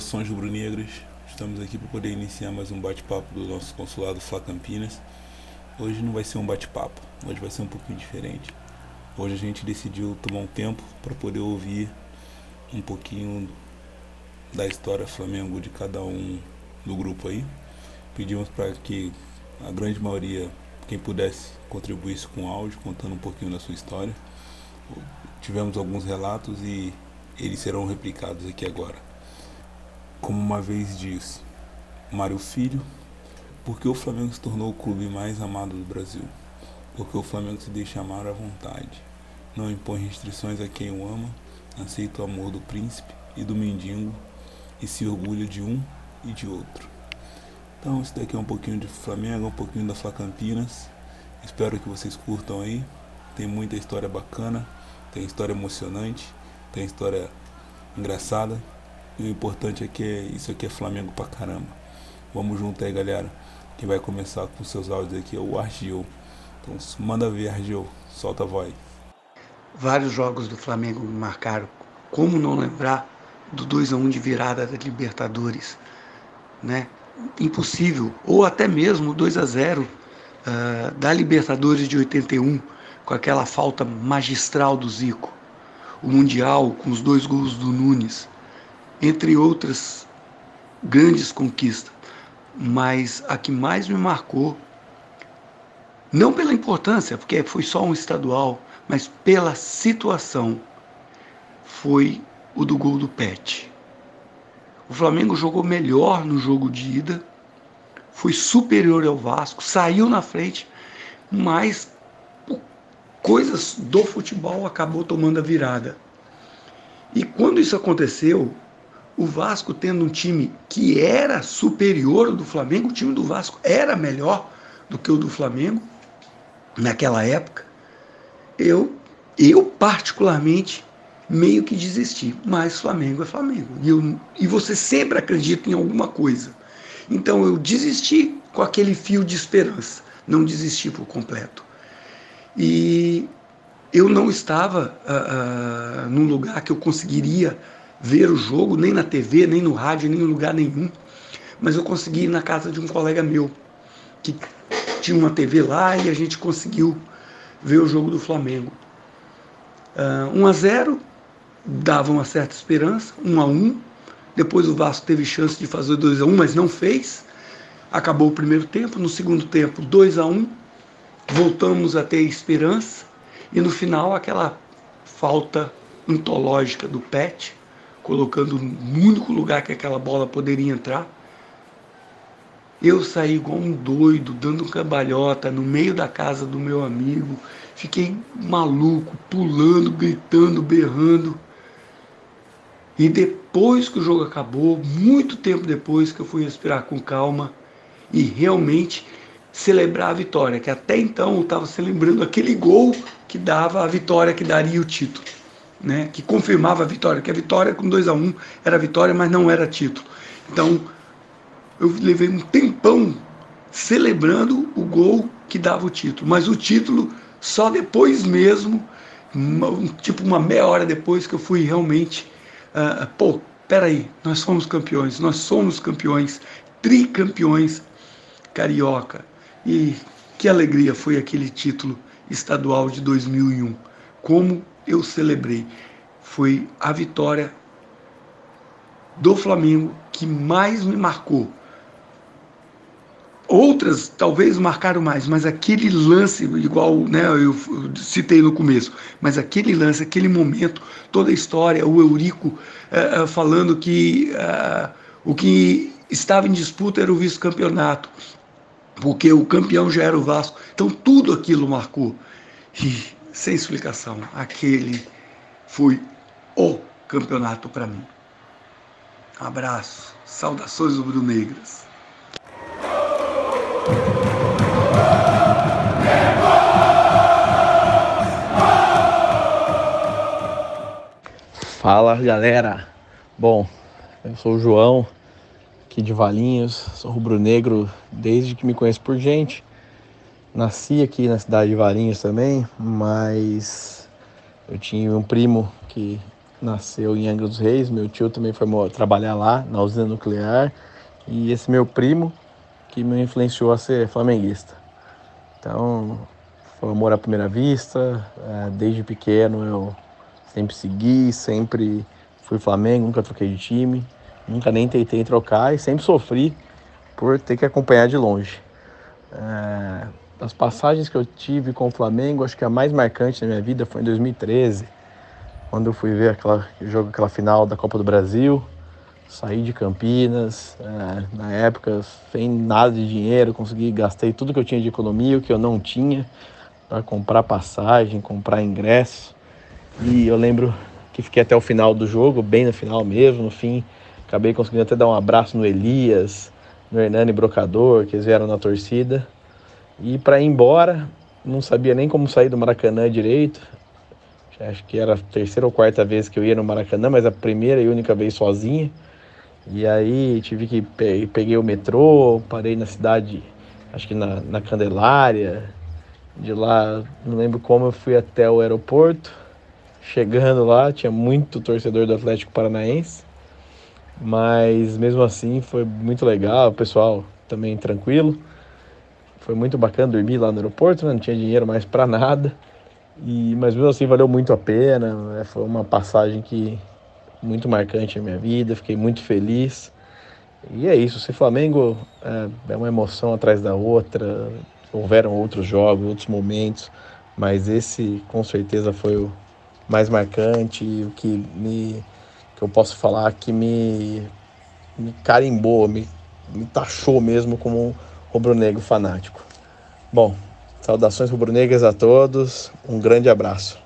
Saudações rubro-negras. Estamos aqui para poder iniciar mais um bate-papo do nosso consulado Fla Campinas. Hoje não vai ser um bate-papo, hoje vai ser um pouquinho diferente. Hoje a gente decidiu tomar um tempo para poder ouvir um pouquinho da história Flamengo de cada um do grupo aí. Pedimos para que a grande maioria, quem pudesse, contribuísse com áudio, contando um pouquinho da sua história. Tivemos alguns relatos e eles serão replicados aqui agora. Como uma vez diz Mário Filho, porque o Flamengo se tornou o clube mais amado do Brasil? Porque o Flamengo se deixa amar à vontade. Não impõe restrições a quem o ama, aceita o amor do príncipe e do mendigo e se orgulha de um e de outro. Então, isso daqui é um pouquinho de Flamengo, um pouquinho da Fla Campinas. Espero que vocês curtam aí. Tem muita história bacana, tem história emocionante tem história engraçada. E o importante é que isso aqui é Flamengo pra caramba. Vamos junto aí, galera. Quem vai começar com seus áudios aqui é o Argil. Então manda ver, Argil. Solta a voz. Vários jogos do Flamengo me marcaram. Como não lembrar do 2 a 1 de virada da Libertadores, né? Impossível. Ou até mesmo 2 a 0 uh, ah, da Libertadores de 81, com aquela falta magistral do Zico o Mundial com os dois gols do Nunes, entre outras grandes conquistas. Mas a que mais me marcou, não pela importância, porque foi só um estadual, mas pela situação, foi o do gol do Pet. O Flamengo jogou melhor no jogo de ida, foi superior ao Vasco, saiu na frente, mas coisas do futebol acabou tomando a virada. E quando isso aconteceu, o Vasco tendo um time que era superior ao do Flamengo, o time do Vasco era melhor do que o do Flamengo naquela época, eu, eu particularmente meio que desisti. Mas Flamengo é Flamengo. E, eu, e você sempre acredita em alguma coisa. Então eu desisti com aquele fio de esperança. Não desisti por completo. E eu não estava uh, uh, num lugar que eu conseguiria ver o jogo, nem na TV, nem no rádio, nem em lugar nenhum. Mas eu consegui ir na casa de um colega meu, que tinha uma TV lá e a gente conseguiu ver o jogo do Flamengo. Uh, 1 a 0 dava uma certa esperança, 1 a 1 Depois o Vasco teve chance de fazer 2 a 1 mas não fez. Acabou o primeiro tempo. No segundo tempo, 2 a 1 voltamos a ter esperança e no final aquela falta antológica do Pet, colocando no único lugar que aquela bola poderia entrar. Eu saí igual um doido, dando cambalhota no meio da casa do meu amigo. Fiquei maluco, pulando, gritando, berrando. E depois que o jogo acabou, muito tempo depois que eu fui respirar com calma e realmente celebrar a vitória, que até então eu estava celebrando aquele gol que dava a vitória, que daria o título, né? que confirmava a vitória, que a vitória com 2 a 1 um era vitória, mas não era título. Então eu levei um tempão celebrando o gol que dava o título, mas o título só depois mesmo, tipo uma meia hora depois que eu fui realmente, uh, pô, peraí, nós somos campeões, nós somos campeões, tricampeões carioca. E que alegria foi aquele título estadual de 2001. Como eu celebrei. Foi a vitória do Flamengo que mais me marcou. Outras talvez marcaram mais, mas aquele lance, igual né, eu citei no começo, mas aquele lance, aquele momento, toda a história, o Eurico uh, falando que uh, o que estava em disputa era o vice-campeonato porque o campeão já era o Vasco. Então tudo aquilo marcou. E sem explicação, aquele foi o campeonato para mim. abraço, saudações rubro-negras. Fala galera, bom, eu sou o João, aqui de Valinhos, sou rubro-negro desde que me conheço por gente. Nasci aqui na cidade de Valinhos também, mas eu tinha um primo que nasceu em Angra dos Reis, meu tio também foi trabalhar lá na usina nuclear e esse meu primo que me influenciou a ser flamenguista. Então, foi amor à primeira vista, é, desde pequeno eu sempre segui, sempre fui Flamengo, nunca troquei de time, nunca nem tentei trocar e sempre sofri por ter que acompanhar de longe. É, das passagens que eu tive com o Flamengo, acho que a mais marcante na minha vida foi em 2013, quando eu fui ver aquela jogo, aquela final da Copa do Brasil. Saí de Campinas, é, na época, sem nada de dinheiro, consegui, gastei tudo que eu tinha de economia, o que eu não tinha, para comprar passagem, comprar ingresso. E eu lembro que fiquei até o final do jogo, bem no final mesmo, no fim, acabei conseguindo até dar um abraço no Elias, no Hernani Brocador, que eles vieram na torcida. E para ir embora, não sabia nem como sair do Maracanã direito. Acho que era a terceira ou quarta vez que eu ia no Maracanã, mas a primeira e única vez sozinha. E aí tive que peguei o metrô, parei na cidade, acho que na, na Candelária. De lá, não lembro como eu fui até o aeroporto. Chegando lá, tinha muito torcedor do Atlético Paranaense. Mas mesmo assim foi muito legal, o pessoal também tranquilo. Foi muito bacana dormir lá no aeroporto, né? não tinha dinheiro mais para nada. E, mas mesmo assim valeu muito a pena. Né? Foi uma passagem que muito marcante na minha vida, fiquei muito feliz. E é isso, se Flamengo é, é uma emoção atrás da outra, houveram outros jogos, outros momentos, mas esse com certeza foi o mais marcante, o que me que eu posso falar que me, me carimbou, me, me taxou mesmo como rubro-negro fanático. Bom, saudações rubro-negras a todos, um grande abraço.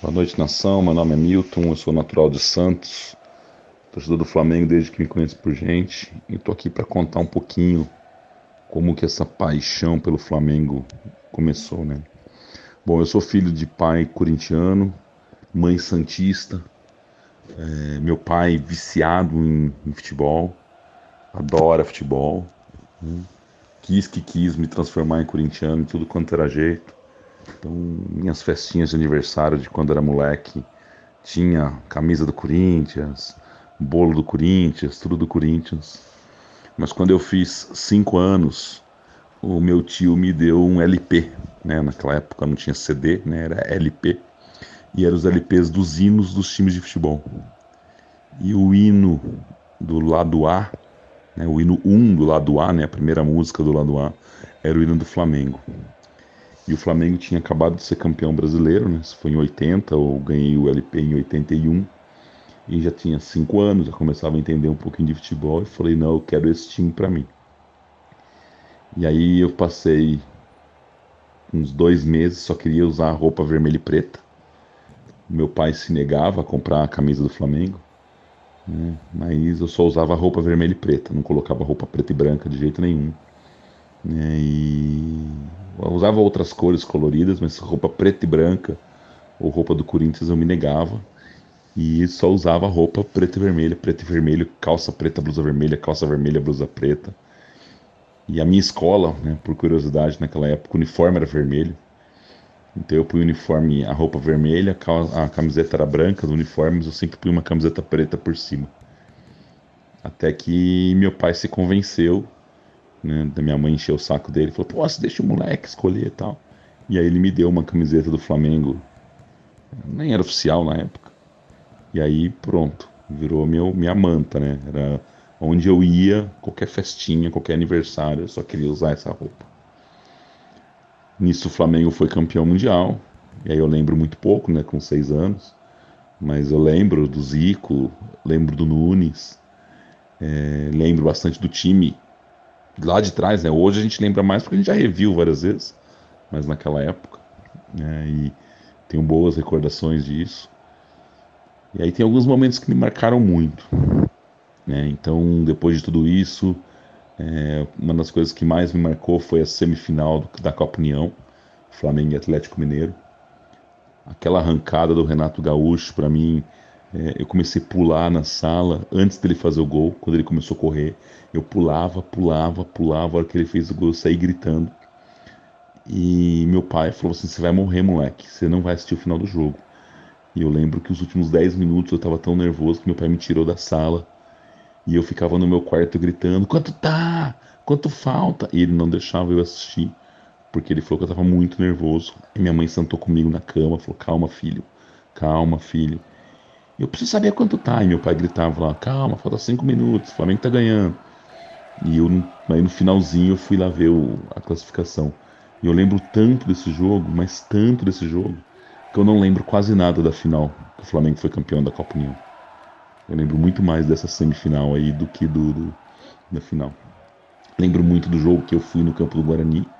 Boa noite, nação. Meu nome é Milton, eu sou natural de Santos, torcedor do Flamengo desde que me conheço por gente, e estou aqui para contar um pouquinho como que essa paixão pelo Flamengo começou, né? Bom, eu sou filho de pai corintiano, mãe santista, é, meu pai viciado em, em, futebol, adora futebol, né? quis que quis me transformar em corintiano, tudo quanto era jeito. Então, minhas festinhas de aniversário de quando era moleque, tinha camisa do Corinthians, bolo do Corinthians, tudo do Corinthians. Mas quando eu fiz cinco anos, o meu tio me deu um LP, né? Naquela época não tinha CD, né? Era LP. E eram os LPs dos hinos dos times de futebol. E o hino do lado A, né? o hino 1 do lado A, né? A primeira música do lado A, era o hino do Flamengo. E o Flamengo tinha acabado de ser campeão brasileiro, né? Isso foi em 80, eu ganhei o LP em 81 e já tinha cinco anos, já começava a entender um pouquinho de futebol e falei, não, eu quero esse time para mim. E aí eu passei uns dois meses, só queria usar roupa vermelha e preta. Meu pai se negava a comprar a camisa do Flamengo, né? mas eu só usava roupa vermelha e preta, não colocava roupa preta e branca de jeito nenhum. Né? E eu usava outras cores coloridas, mas roupa preta e branca ou roupa do Corinthians eu me negava e só usava roupa preta e vermelha, preto e vermelho, calça preta, blusa vermelha, calça vermelha, blusa preta. E a minha escola, né, por curiosidade, naquela época o uniforme era vermelho. Então eu punha o uniforme, a roupa vermelha, a camiseta era branca do uniforme, mas eu sempre punha uma camiseta preta por cima. Até que meu pai se convenceu, né, da minha mãe encheu o saco dele, falou: "Pô, deixa o moleque escolher e tal". E aí ele me deu uma camiseta do Flamengo, nem era oficial na época e aí pronto, virou meu, minha manta, né? Era onde eu ia, qualquer festinha, qualquer aniversário, eu só queria usar essa roupa. Nisso o Flamengo foi campeão mundial, e aí eu lembro muito pouco, né, com seis anos, mas eu lembro do Zico, lembro do Nunes, é, lembro bastante do time lá de trás, né? Hoje a gente lembra mais porque a gente já reviu várias vezes, mas naquela época, né? E tenho boas recordações disso. E aí tem alguns momentos que me marcaram muito. Né? Então, depois de tudo isso, é, uma das coisas que mais me marcou foi a semifinal da Copa União, Flamengo e Atlético Mineiro. Aquela arrancada do Renato Gaúcho, para mim, É, eu comecei a pular na sala antes dele fazer o gol, quando ele começou a correr. Eu pulava, pulava, pulava. A hora que ele fez o gol, eu saí gritando. E meu pai falou assim: Você vai morrer, moleque. Você não vai assistir o final do jogo. E eu lembro que os últimos 10 minutos eu tava tão nervoso que meu pai me tirou da sala. E eu ficava no meu quarto gritando: Quanto tá? Quanto falta? E ele não deixava eu assistir, porque ele falou que eu tava muito nervoso. E minha mãe sentou comigo na cama, falou: Calma, filho, calma, filho. Eu preciso saber quanto tá. E meu pai gritava lá: Calma, falta 5 minutos, o Flamengo tá ganhando. E eu, aí no finalzinho eu fui lá ver o, a classificação. E eu lembro tanto desse jogo, mas tanto desse jogo, que eu não lembro quase nada da final, que o Flamengo foi campeão da Copa União. Eu lembro muito mais dessa semifinal aí do que do, do da final. Lembro muito do jogo que eu fui no campo do Guarani,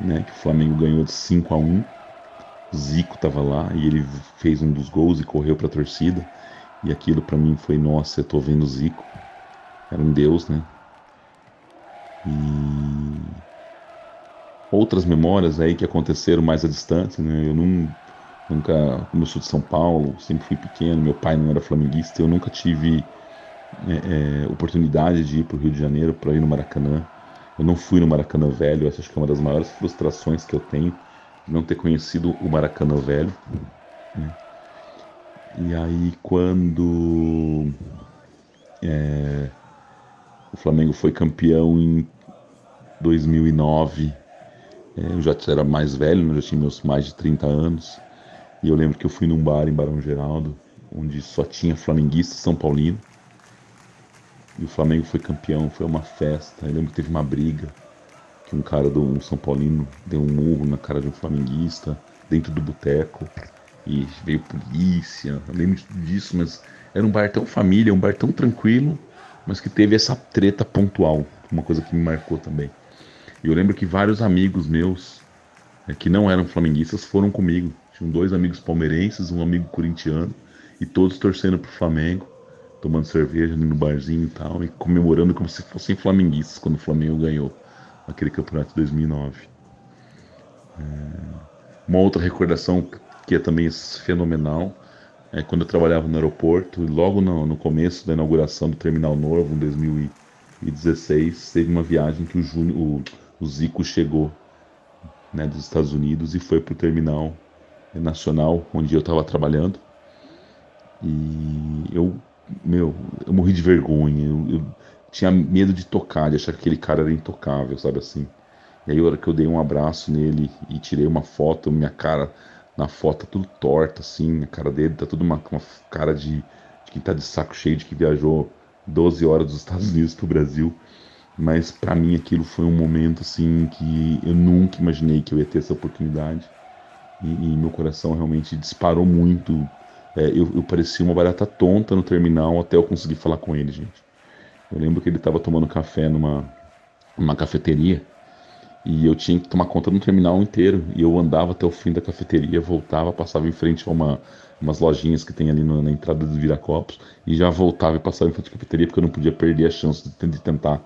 né, que o Flamengo ganhou de 5 a 1. O Zico estava lá e ele fez um dos gols e correu para a torcida. E aquilo para mim foi, nossa, eu tô vendo o Zico. Era um deus, né? E outras memórias aí que aconteceram mais à distância, né? Eu não, nunca, como eu sou de São Paulo, sempre fui pequeno, meu pai não era flamenguista, eu nunca tive é, é, oportunidade de ir para o Rio de Janeiro para ir no Maracanã. Eu não fui no Maracanã Velho, essa acho que é uma das maiores frustrações que eu tenho, não ter conhecido o Maracanã Velho. Né? E aí quando é, o Flamengo foi campeão em 2009, é, eu já era mais velho, né? já tinha meus mais de 30 anos. E eu lembro que eu fui num bar em Barão Geraldo, onde só tinha flamenguista São Paulino. E o Flamengo foi campeão, foi uma festa. Eu lembro que teve uma briga, que um cara do um São Paulino deu um murro na cara de um flamenguista dentro do boteco. E veio polícia. Eu lembro disso, mas era um bar tão família, um bar tão tranquilo, mas que teve essa treta pontual, uma coisa que me marcou também. E eu lembro que vários amigos meus, é, que não eram flamenguistas, foram comigo. Tinham dois amigos palmeirenses, um amigo corintiano, e todos torcendo pro Flamengo, tomando cerveja no barzinho e tal, e comemorando como se fossem flamenguistas quando o Flamengo ganhou aquele campeonato de 2009. É... Uma outra recordação que é também fenomenal é quando eu trabalhava no aeroporto, logo no, no começo da inauguração do Terminal Novo, em 2016, teve uma viagem que o, Júnior, o o Zico chegou né, dos Estados Unidos e foi para o terminal nacional onde eu estava trabalhando. E eu, meu, eu morri de vergonha. Eu, eu, tinha medo de tocar, de achar que aquele cara era intocável, sabe assim. E aí, a hora que eu dei um abraço nele e tirei uma foto, minha cara na foto tá tudo torta, assim, a cara dele tá tudo uma, uma cara de, de quem tá de saco cheio de que viajou 12 horas dos Estados Unidos pro Brasil. Mas para mim aquilo foi um momento assim que eu nunca imaginei que eu ia ter essa oportunidade. E, e meu coração realmente disparou muito. É, eu, eu parecia uma barata tonta no terminal até eu conseguir falar com ele, gente. Eu lembro que ele estava tomando café numa, numa cafeteria e eu tinha que tomar conta do terminal inteiro. E eu andava até o fim da cafeteria, voltava, passava em frente a uma, umas lojinhas que tem ali no, na entrada do Viracopos e já voltava e passava em frente à cafeteria porque eu não podia perder a chance de, de tentar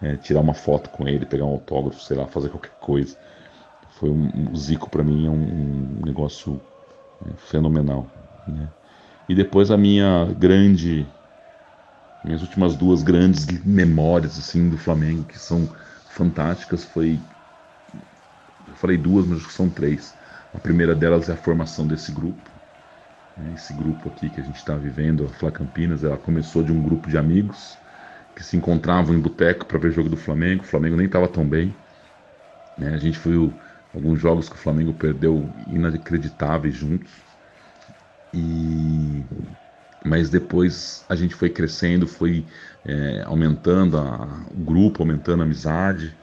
é, tirar uma foto com ele, pegar um autógrafo, sei lá, fazer qualquer coisa. Foi um, um Zico para mim é um, um negócio é, fenomenal. Né? E depois a minha grande, minhas últimas duas grandes memórias assim do Flamengo que são fantásticas foi, eu falei duas, mas são três. A primeira delas é a formação desse grupo. Né? Esse grupo aqui que a gente está vivendo, a Fla Campinas, ela começou de um grupo de amigos que se encontravam em boteco para ver o jogo do Flamengo. O Flamengo nem estava tão bem. Né? A gente viu alguns jogos que o Flamengo perdeu inacreditáveis juntos. E mas depois a gente foi crescendo, foi é, aumentando a, o grupo, aumentando a amizade.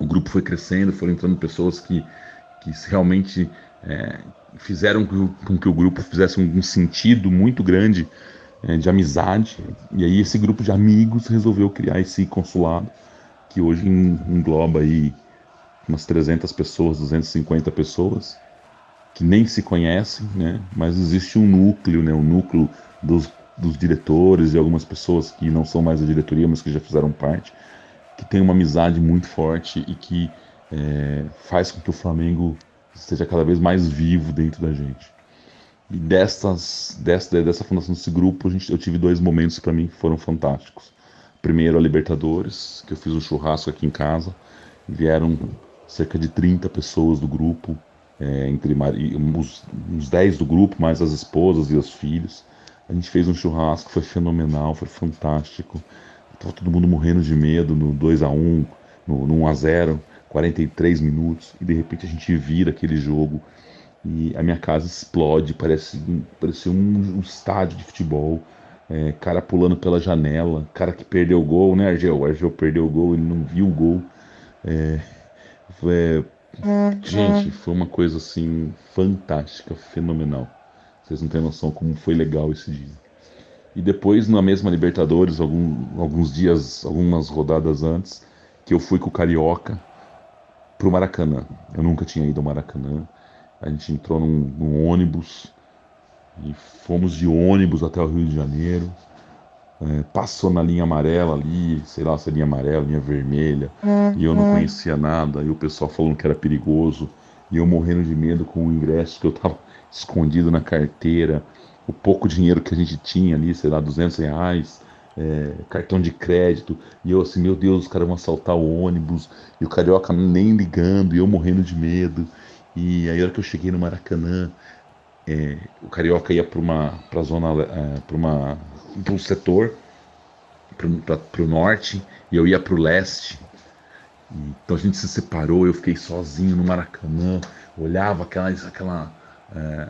O grupo foi crescendo, foram entrando pessoas que, que realmente é, fizeram com que o grupo fizesse um, um sentido muito grande é, de amizade. E aí esse grupo de amigos resolveu criar esse consulado, que hoje engloba aí umas 300 pessoas, 250 pessoas, que nem se conhecem, né? Mas existe um núcleo, né? Um núcleo dos, dos diretores e algumas pessoas que não são mais da diretoria, mas que já fizeram parte, que tem uma amizade muito forte e que é, faz com que o Flamengo esteja cada vez mais vivo dentro da gente. E dessas, dessa, dessa fundação desse grupo, gente, eu tive dois momentos para mim que foram fantásticos. Primeiro, a Libertadores, que eu fiz um churrasco aqui em casa. Vieram cerca de 30 pessoas do grupo, é, entre uns, uns 10 do grupo, mais as esposas e os filhos. A gente fez um churrasco, foi fenomenal, foi fantástico. Tava todo mundo morrendo de medo no 2 a 1 no, no 1 a 0 43 minutos, e de repente a gente vira aquele jogo e a minha casa explode, parece, parece um, um estádio de futebol. É, cara pulando pela janela, cara que perdeu o gol, né, Argel? O Argel perdeu o gol, ele não viu o gol. É, foi, gente, foi uma coisa assim fantástica, fenomenal. Vocês não têm noção como foi legal esse dia. E depois, na mesma Libertadores, algum, alguns dias, algumas rodadas antes, que eu fui com o Carioca pro Maracanã. Eu nunca tinha ido ao Maracanã. A gente entrou num, num ônibus e fomos de ônibus até o Rio de Janeiro. É, passou na linha amarela ali, sei lá se é linha amarela, linha vermelha, e eu não uhum. conhecia nada, e o pessoal falando que era perigoso, e eu morrendo de medo com o ingresso que eu tava escondido na carteira, o pouco dinheiro que a gente tinha ali, sei lá, 200 reais, é, cartão de crédito, e eu assim, meu Deus, os caras vão assaltar o ônibus, e o carioca nem ligando, e eu morrendo de medo. E aí, a hora que eu cheguei no Maracanã, é, o carioca ia para uma pra zona, é, para uma para um setor, para o norte, e eu ia para o leste. Então a gente se separou, eu fiquei sozinho no Maracanã, olhava aquela, aquela, é,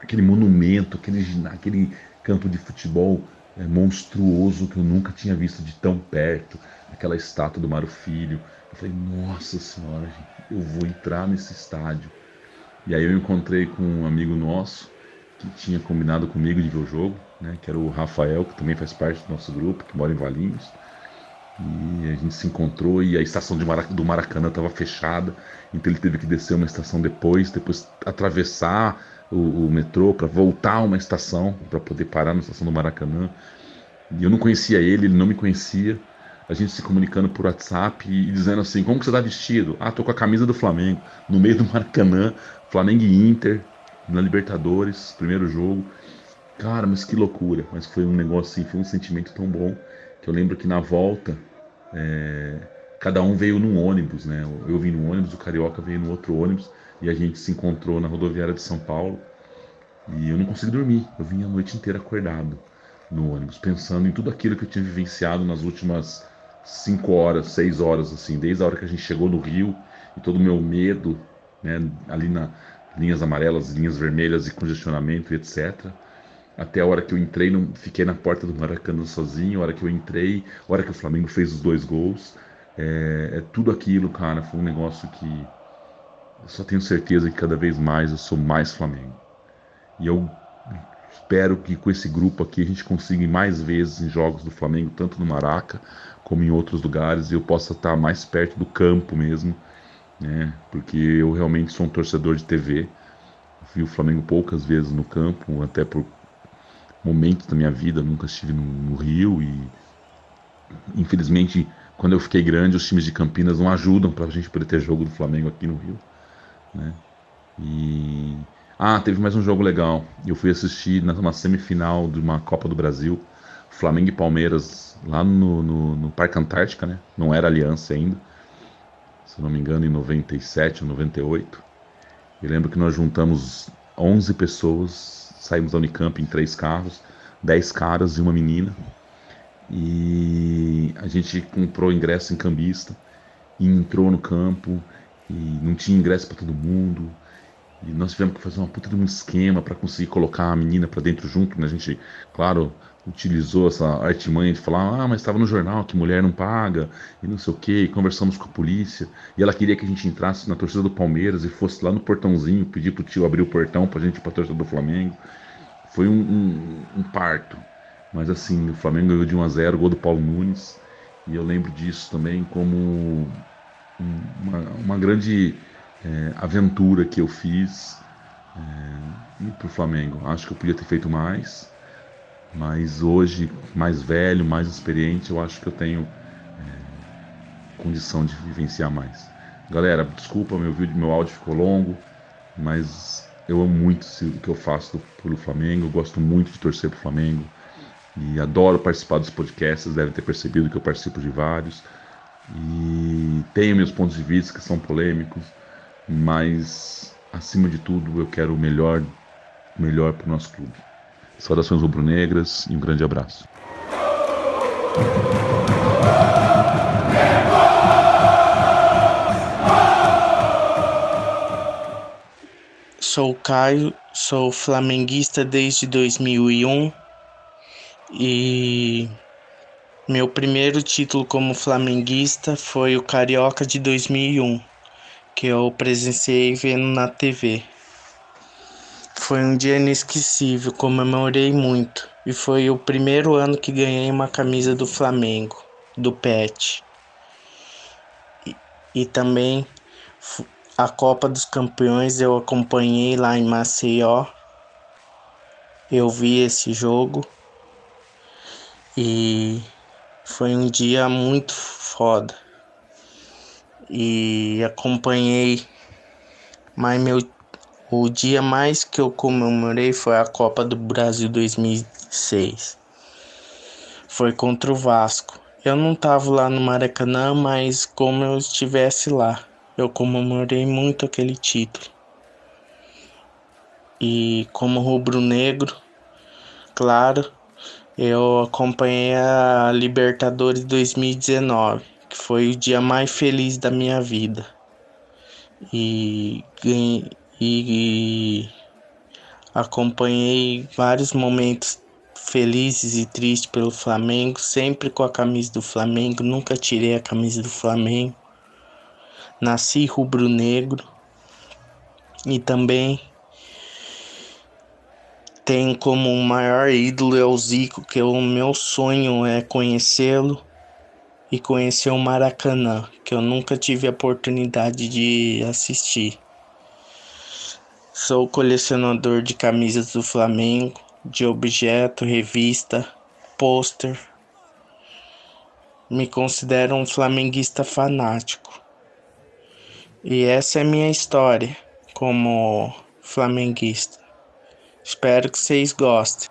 aquele monumento, aquele, aquele campo de futebol é, monstruoso que eu nunca tinha visto de tão perto, aquela estátua do Mário Filho. Eu falei, nossa senhora, eu vou entrar nesse estádio. E aí eu encontrei com um amigo nosso que tinha combinado comigo de ver o jogo, né, que era o Rafael, que também faz parte do nosso grupo, que mora em Valinhos. E a gente se encontrou e a estação Marac do Maracanã estava fechada, então ele teve que descer uma estação depois, depois atravessar o, o metrô para voltar uma estação para poder parar na estação do Maracanã. E eu não conhecia ele, ele não me conhecia. A gente se comunicando por WhatsApp e, e dizendo assim: como que você está vestido? Ah, tô com a camisa do Flamengo, no meio do Maracanã, Flamengo e Inter, na Libertadores, primeiro jogo. Cara, mas que loucura. Mas foi um negócio assim, foi um sentimento tão bom que eu lembro que na volta. É, cada um veio num ônibus, né? Eu vim num ônibus, o Carioca veio no outro ônibus e a gente se encontrou na rodoviária de São Paulo. E eu não consegui dormir. Eu vim a noite inteira acordado no ônibus, pensando em tudo aquilo que eu tinha vivenciado nas últimas cinco horas, seis horas, assim, desde a hora que a gente chegou no Rio e todo o meu medo, né, ali na linhas amarelas, linhas vermelhas e congestionamento etc. Até a hora que eu entrei, não, fiquei na porta do Maracanã sozinho, a hora que eu entrei, a hora que o Flamengo fez os dois gols. É, é tudo aquilo, cara, foi um negócio que eu só tenho certeza que cada vez mais eu sou mais Flamengo. E eu espero que com esse grupo aqui a gente consiga ir mais vezes em jogos do Flamengo, tanto no Maraca como em outros lugares, e eu possa estar mais perto do campo mesmo, né? Porque eu realmente sou um torcedor de TV. Vi o Flamengo poucas vezes no campo, até por momentos da minha vida, nunca estive no, no Rio e infelizmente quando eu fiquei grande, os times de Campinas não ajudam para a gente poder ter jogo do Flamengo aqui no Rio. Né? E ah, teve mais um jogo legal. Eu fui assistir numa semifinal de uma Copa do Brasil, Flamengo e Palmeiras, lá no, no, no Parque Antártica, né? Não era aliança ainda. Se não me engano, em 97 ou 98. Eu lembro que nós juntamos 11 pessoas, saímos da Unicamp em três carros, 10 caras e uma menina. E a gente comprou ingresso em cambista e entrou no campo e não tinha ingresso para todo mundo. E nós tivemos que fazer uma puta de um esquema para conseguir colocar a menina para dentro junto, né? A gente, claro, utilizou essa artimanha de falar, ah, mas estava no jornal que mulher não paga e não sei o que, conversamos com a polícia e ela queria que a gente entrasse na torcida do Palmeiras e fosse lá no portãozinho pedir pro tio abrir o portão pra gente ir pra torcida do Flamengo. Foi um, um, um parto, mas assim, o Flamengo ganhou de 1 a 0 gol do Paulo Nunes e eu lembro disso também como uma, uma grande é, aventura que eu fiz é, para o Flamengo. Acho que eu podia ter feito mais, mas hoje, mais velho, mais experiente, eu acho que eu tenho é, condição de vivenciar mais. Galera, desculpa, meu vídeo, meu áudio ficou longo, mas eu amo muito o que eu faço pelo Flamengo, eu gosto muito de torcer pro Flamengo e adoro participar dos podcasts, devem ter percebido que eu participo de vários e tenho meus pontos de vista que são polêmicos, mas acima de tudo eu quero o melhor, melhor para o nosso clube. Saudações rubro-negras e um grande abraço. Sou Caio, sou flamenguista desde 2001 e meu primeiro título como flamenguista foi o Carioca de 2001, que eu presenciei vendo na TV. Foi um dia inesquecível, comemorei muito e foi o primeiro ano que ganhei uma camisa do Flamengo, do Pet. E, e também a Copa dos Campeões eu acompanhei lá em Maceió. Eu vi esse jogo e foi um dia muito foda. E acompanhei, mas meu o dia mais que eu comemorei foi a Copa do Brasil 2006. Foi contra o Vasco. Eu não tava lá no Maracanã, mas como eu estivesse lá eu comemorei muito aquele título. E como rubro-negro, claro, eu acompanhei a Libertadores 2019, que foi o dia mais feliz da minha vida. E, e, acompanhei vários momentos felizes e tristes pelo Flamengo, sempre com a camisa do Flamengo, nunca tirei a camisa do Flamengo nasci rubro-negro e também tem como maior ídolo é o Zico, que o meu sonho é conhecê-lo e conhecer o Maracanã, que eu nunca tive a oportunidade de assistir. Sou colecionador de camisas do Flamengo, de objeto, revista, pôster. Me considero um flamenguista fanático. E essa é minha história como flamenguista. Espero que vocês gostem.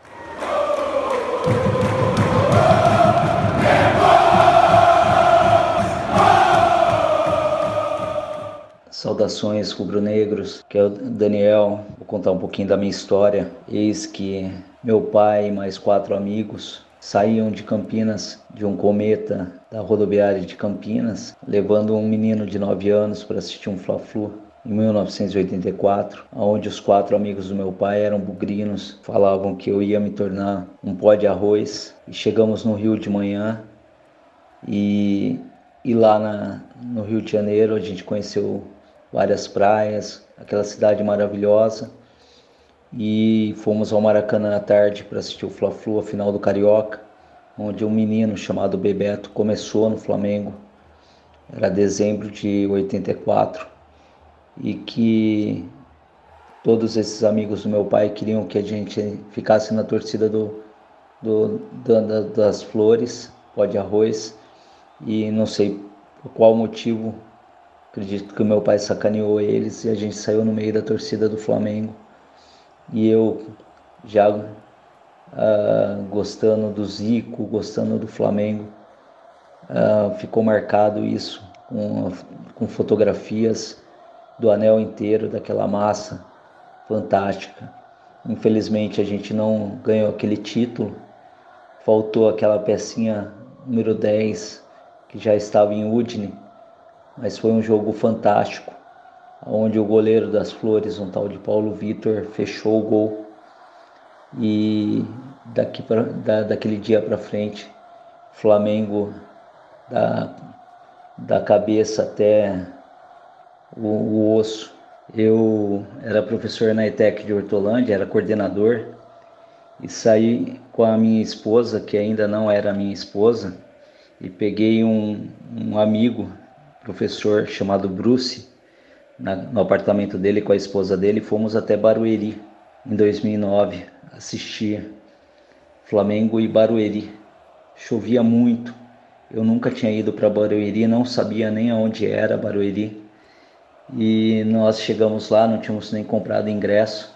Saudações rubro-negros, que é o Daniel. Vou contar um pouquinho da minha história. Eis que meu pai e mais quatro amigos saíam de Campinas de um cometa da rodoviária de Campinas, levando um menino de 9 anos para assistir um Fla-Flu em 1984, onde os quatro amigos do meu pai eram bugrinos, falavam que eu ia me tornar um pó de arroz. E chegamos no Rio de manhã e, e lá na, no Rio de Janeiro a gente conheceu várias praias, aquela cidade maravilhosa. E fomos ao Maracanã à tarde para assistir o Fla-Flu, a final do Carioca, onde um menino chamado Bebeto começou no Flamengo. Era dezembro de 84 e que todos esses amigos do meu pai queriam que a gente ficasse na torcida do, do da, das flores, pó de arroz, e não sei por qual motivo, acredito que o meu pai sacaneou eles e a gente saiu no meio da torcida do Flamengo. E eu já uh, gostando do Zico, gostando do Flamengo, uh, ficou marcado isso com, com fotografias do anel inteiro, daquela massa fantástica. Infelizmente a gente não ganhou aquele título, faltou aquela pecinha número 10 que já estava em Udine, mas foi um jogo fantástico onde o goleiro das Flores, um tal de Paulo Vitor, fechou o gol. E daqui pra, da, daquele dia para frente, Flamengo da, da cabeça até o, o osso. Eu era professor na ETEC de Hortolândia, era coordenador e saí com a minha esposa, que ainda não era minha esposa, e peguei um, um amigo, professor chamado Bruce, na, no apartamento dele com a esposa dele, fomos até Barueri em 2009 assistir Flamengo e Barueri. Chovia muito. Eu nunca tinha ido para Barueri, não sabia nem aonde era Barueri. E nós chegamos lá, não tínhamos nem comprado ingresso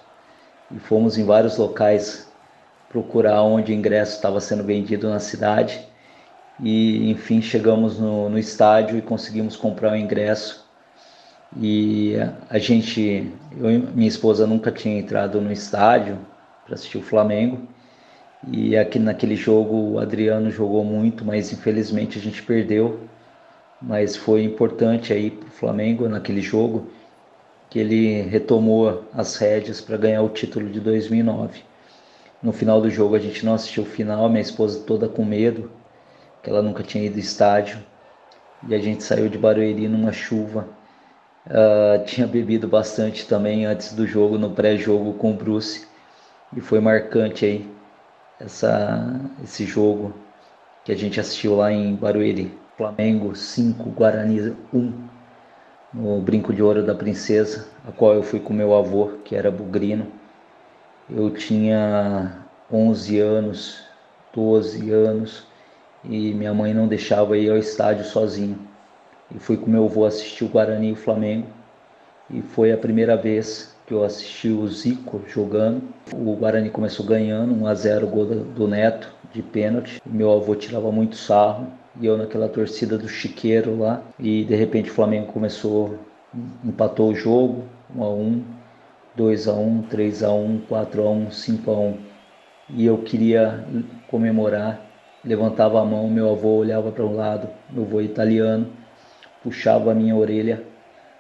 e fomos em vários locais procurar onde o ingresso estava sendo vendido na cidade. E enfim chegamos no, no estádio e conseguimos comprar o ingresso. E a gente, eu e minha esposa nunca tinha entrado no estádio para assistir o Flamengo. E aqui naquele jogo o Adriano jogou muito, mas infelizmente a gente perdeu. Mas foi importante aí para o Flamengo naquele jogo que ele retomou as rédeas para ganhar o título de 2009. No final do jogo a gente não assistiu o final, minha esposa toda com medo, que ela nunca tinha ido ao estádio. E a gente saiu de Barueri numa chuva. Uh, tinha bebido bastante também antes do jogo, no pré-jogo com o Bruce. E foi marcante aí essa, esse jogo que a gente assistiu lá em Barueri. Flamengo 5, Guarani 1, no Brinco de Ouro da Princesa, a qual eu fui com meu avô, que era bugrino. Eu tinha 11 anos, 12 anos, e minha mãe não deixava ir ao estádio sozinho. E fui com meu avô assistir o Guarani e o Flamengo. E foi a primeira vez que eu assisti o Zico jogando. O Guarani começou ganhando 1 a 0 gol do Neto de pênalti. Meu avô tirava muito sarro e eu naquela torcida do chiqueiro lá. E de repente o Flamengo começou, empatou o jogo 1 a 1, 2 a 1, 3 a 1, 4 a 1, 5 a 1. E eu queria comemorar, levantava a mão, meu avô olhava para um lado, meu avô italiano, puxava a minha orelha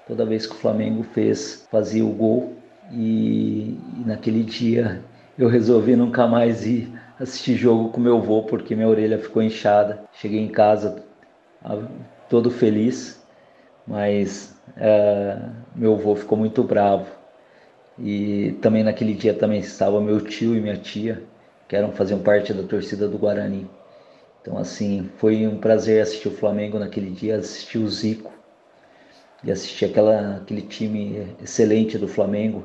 toda vez que o Flamengo fez, fazia o gol e, e naquele dia eu resolvi nunca mais ir assistir jogo com meu avô porque minha orelha ficou inchada. Cheguei em casa todo feliz, mas é, meu avô ficou muito bravo. E também naquele dia também estava meu tio e minha tia, que eram faziam parte da torcida do Guarani. Então assim, foi um prazer assistir o Flamengo naquele dia, assistir o Zico e assistir aquela, aquele time excelente do Flamengo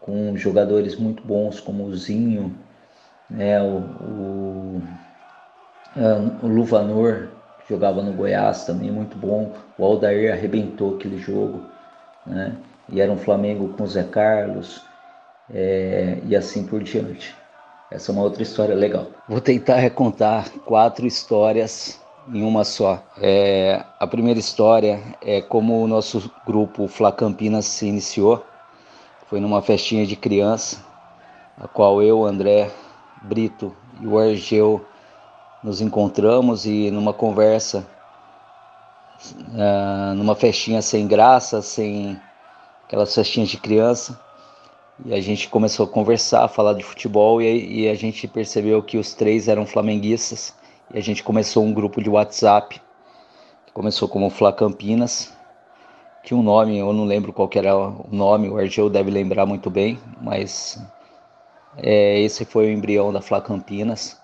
com jogadores muito bons como o Zinho, né, o, o, o Luvanor, que jogava no Goiás também, muito bom. O Aldair arrebentou aquele jogo, né, e era um Flamengo com o Zé Carlos, é, e assim por diante. Essa é uma outra história legal. Vou tentar recontar quatro histórias em uma só. É, a primeira história é como o nosso grupo Fla Campinas se iniciou. Foi numa festinha de criança, a qual eu, André Brito e o Argeu nos encontramos e numa conversa, uh, numa festinha sem graça, sem aquelas festinhas de criança, e a gente começou a conversar, a falar de futebol e, e a gente percebeu que os três eram flamenguistas e a gente começou um grupo de WhatsApp, começou como Fla Campinas, tinha um nome, eu não lembro qual era o nome, o Argel deve lembrar muito bem, mas é, esse foi o embrião da Fla Campinas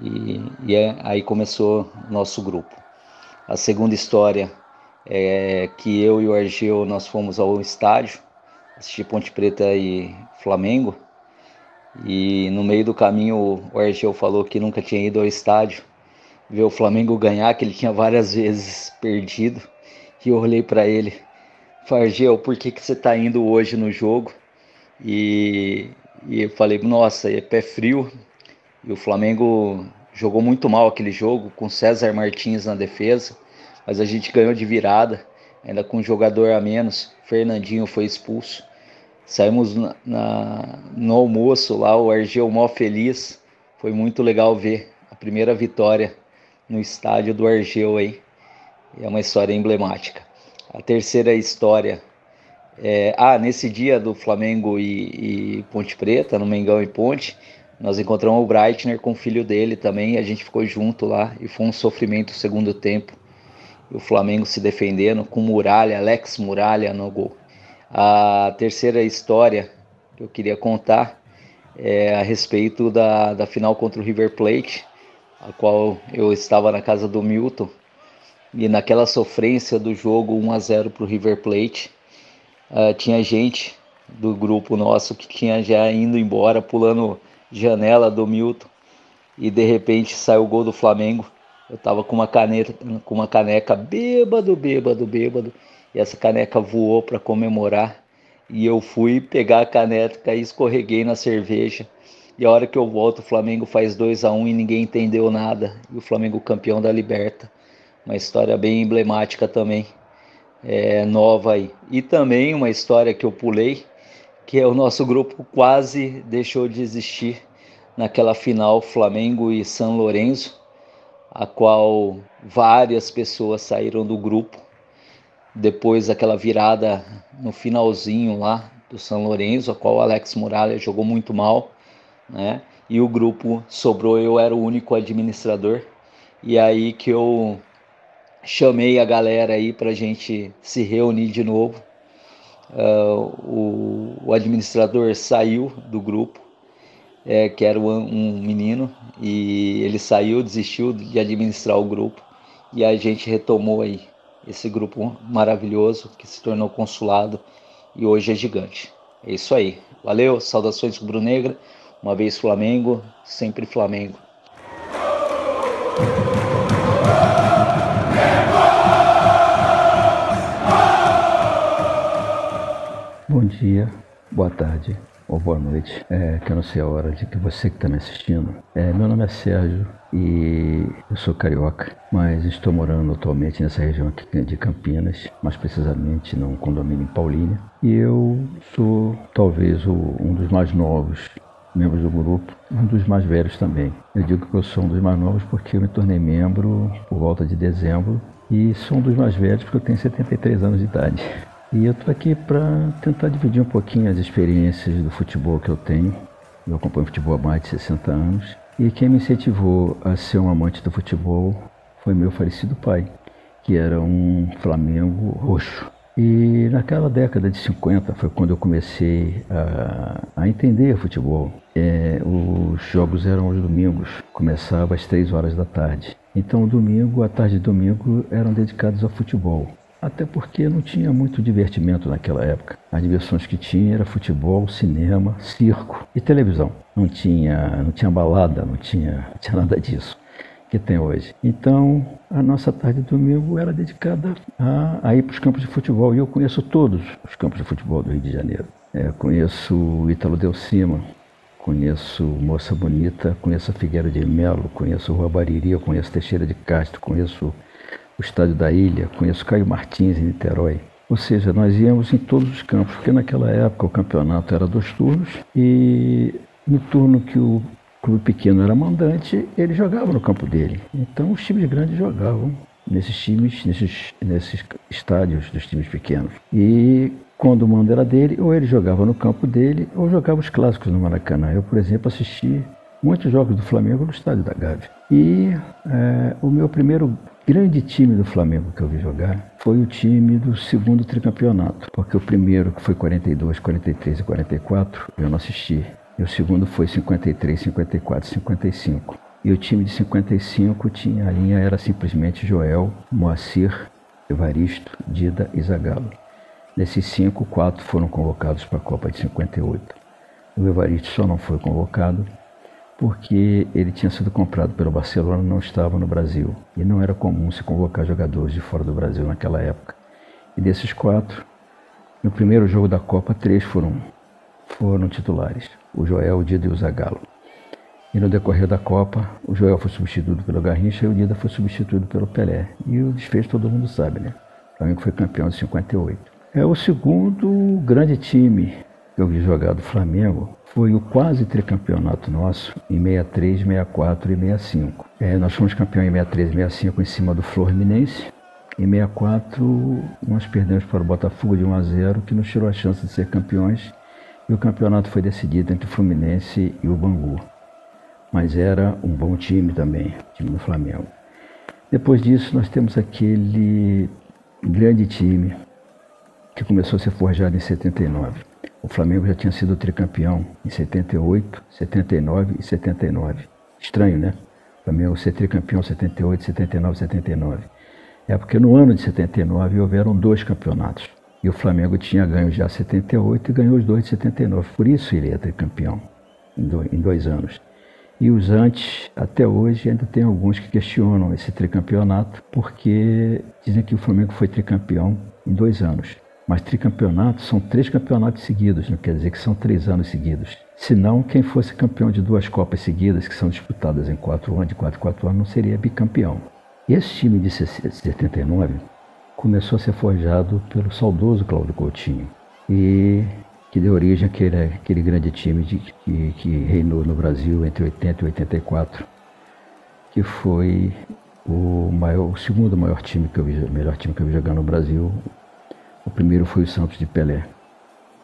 e, e é, aí começou nosso grupo. A segunda história é que eu e o Argel nós fomos ao estádio assistir Ponte Preta e Flamengo e no meio do caminho o Argel falou que nunca tinha ido ao estádio ver o Flamengo ganhar, que ele tinha várias vezes perdido. E eu olhei para ele, Fargel, por que, que você está indo hoje no jogo? E, e eu falei, nossa, é pé frio. E o Flamengo jogou muito mal aquele jogo, com César Martins na defesa, mas a gente ganhou de virada, ainda com um jogador a menos. Fernandinho foi expulso. Saímos na, na, no almoço lá, o Argel mó feliz. Foi muito legal ver a primeira vitória no estádio do Argeu aí. É uma história emblemática. A terceira história é, ah, nesse dia do Flamengo e, e, Ponte Preta, no Mengão e Ponte, nós encontramos o Breitner com o filho dele também, a gente ficou junto lá e foi um sofrimento o segundo tempo. E o Flamengo se defendendo com Muralha, Alex Muralha no gol. A terceira história que eu queria contar é a respeito da, da final contra o River Plate, a qual eu estava na casa do Milton e naquela sofrência do jogo 1 a 0 para o River Plate, uh, tinha gente do grupo nosso que tinha já indo embora, pulando janela do Milton e de repente saiu o gol do Flamengo. Eu estava com uma caneta, com uma caneca bêbado, bêbado, bêbado e essa caneca voou para comemorar. E eu fui pegar a caneca e escorreguei na cerveja. E a hora que eu volto, o Flamengo faz 2 a 1 um e ninguém entendeu nada. E o Flamengo campeão da Liberta. Uma história bem emblemática também, é, nova aí. E também uma história que eu pulei, que é o nosso grupo quase deixou de existir naquela final Flamengo e São Lourenço, a qual várias pessoas saíram do grupo depois daquela virada no finalzinho lá do São Lourenço, a qual o Alex Muralha jogou muito mal, né? E o grupo sobrou, eu era o único administrador. E aí que eu chamei a galera aí para gente se reunir de novo. Uh, o, o, administrador saiu do grupo, é, que era um, um menino, e ele saiu, desistiu de administrar o grupo, e a gente retomou aí esse grupo maravilhoso que se tornou consulado e hoje é gigante. É isso aí. Valeu, saudações rubro-negra. Uma vez Flamengo, sempre Flamengo. Bom dia, boa tarde ou boa noite, é, que eu não sei a hora de que você que está me assistindo. É, meu nome é Sérgio e eu sou carioca, mas estou morando atualmente nessa região aqui de Campinas, mais precisamente num condomínio em Paulínia. E eu sou talvez o, um dos mais novos membros do grupo, um dos mais velhos também. Eu digo que eu sou um dos mais novos porque eu me tornei membro por volta de dezembro e sou um dos mais velhos porque eu tenho 73 anos de idade. E eu estou aqui para tentar dividir um pouquinho as experiências do futebol que eu tenho. Eu acompanho futebol há mais de 60 anos. E quem me incentivou a ser um amante do futebol foi meu falecido pai, que era um Flamengo roxo. E naquela década de 50 foi quando eu comecei a, a entender futebol. É, os jogos eram aos domingos, começava às 3 horas da tarde. Então, domingo, a tarde de domingo, eram dedicados ao futebol. Até porque não tinha muito divertimento naquela época. As diversões que tinha era futebol, cinema, circo e televisão. Não tinha, não tinha balada, não tinha, não tinha nada disso que tem hoje. Então, a nossa tarde de domingo era dedicada a, a ir para os campos de futebol. E eu conheço todos os campos de futebol do Rio de Janeiro. É, conheço o Ítalo Del Cima, conheço Moça Bonita, conheço a Figueira de Melo, conheço Rua Bariri, conheço Teixeira de Castro, conheço o Estádio da Ilha, conheço Caio Martins em Niterói. Ou seja, nós íamos em todos os campos, porque naquela época o campeonato era dois turnos e no turno que o clube pequeno era mandante, ele jogava no campo dele. Então os times grandes jogavam nesses times, nesses, nesses estádios dos times pequenos. E quando o mando era dele, ou ele jogava no campo dele, ou jogava os clássicos no Maracanã. Eu, por exemplo, assisti muitos jogos do Flamengo no estádio da Gávea. E é, o meu primeiro grande time do Flamengo que eu vi jogar foi o time do segundo tricampeonato, porque o primeiro, que foi 42, 43 e 44, eu não assisti. E o segundo foi 53, 54 e 55. E o time de 55 tinha a linha era simplesmente Joel, Moacir, Evaristo, Dida e Zagallo. Nesses cinco, quatro foram convocados para a Copa de 58. O Evaristo só não foi convocado porque ele tinha sido comprado pelo Barcelona, não estava no Brasil. E não era comum se convocar jogadores de fora do Brasil naquela época. E desses quatro, no primeiro jogo da Copa, três foram, foram titulares: o Joel, o Dida e o Zagallo. E no decorrer da Copa, o Joel foi substituído pelo Garrincha e o Dida foi substituído pelo Pelé. E o desfecho todo mundo sabe, né? O Flamengo foi campeão de 58. É o segundo grande time que eu vi jogar do Flamengo foi o quase tricampeonato nosso em 63, 64 e 65. É, nós fomos campeões em 63 e 65 em cima do Fluminense. Em 64 nós perdemos para o Botafogo de 1 a 0, que nos tirou a chance de ser campeões. E o campeonato foi decidido entre o Fluminense e o Bangu. Mas era um bom time também, time do Flamengo. Depois disso nós temos aquele grande time que começou a ser forjado em 79. O Flamengo já tinha sido tricampeão em 78, 79 e 79. Estranho, né? O Flamengo ser tricampeão em 78, 79 e 79. É porque no ano de 79 houveram dois campeonatos. E o Flamengo tinha ganho já 78 e ganhou os dois de 79. Por isso ele é tricampeão em dois anos. E os antes, até hoje, ainda tem alguns que questionam esse tricampeonato, porque dizem que o Flamengo foi tricampeão em dois anos. Mas tricampeonato são três campeonatos seguidos, não quer dizer que são três anos seguidos. Senão, quem fosse campeão de duas Copas seguidas, que são disputadas em quatro anos, de quatro em quatro anos, não seria bicampeão. Esse time de 79 começou a ser forjado pelo saudoso Cláudio Coutinho e que deu origem àquele, àquele grande time de, que, que reinou no Brasil entre 80 e 84, que foi o, maior, o segundo maior time que eu vi, melhor time que eu vi jogar no Brasil. O primeiro foi o Santos de Pelé,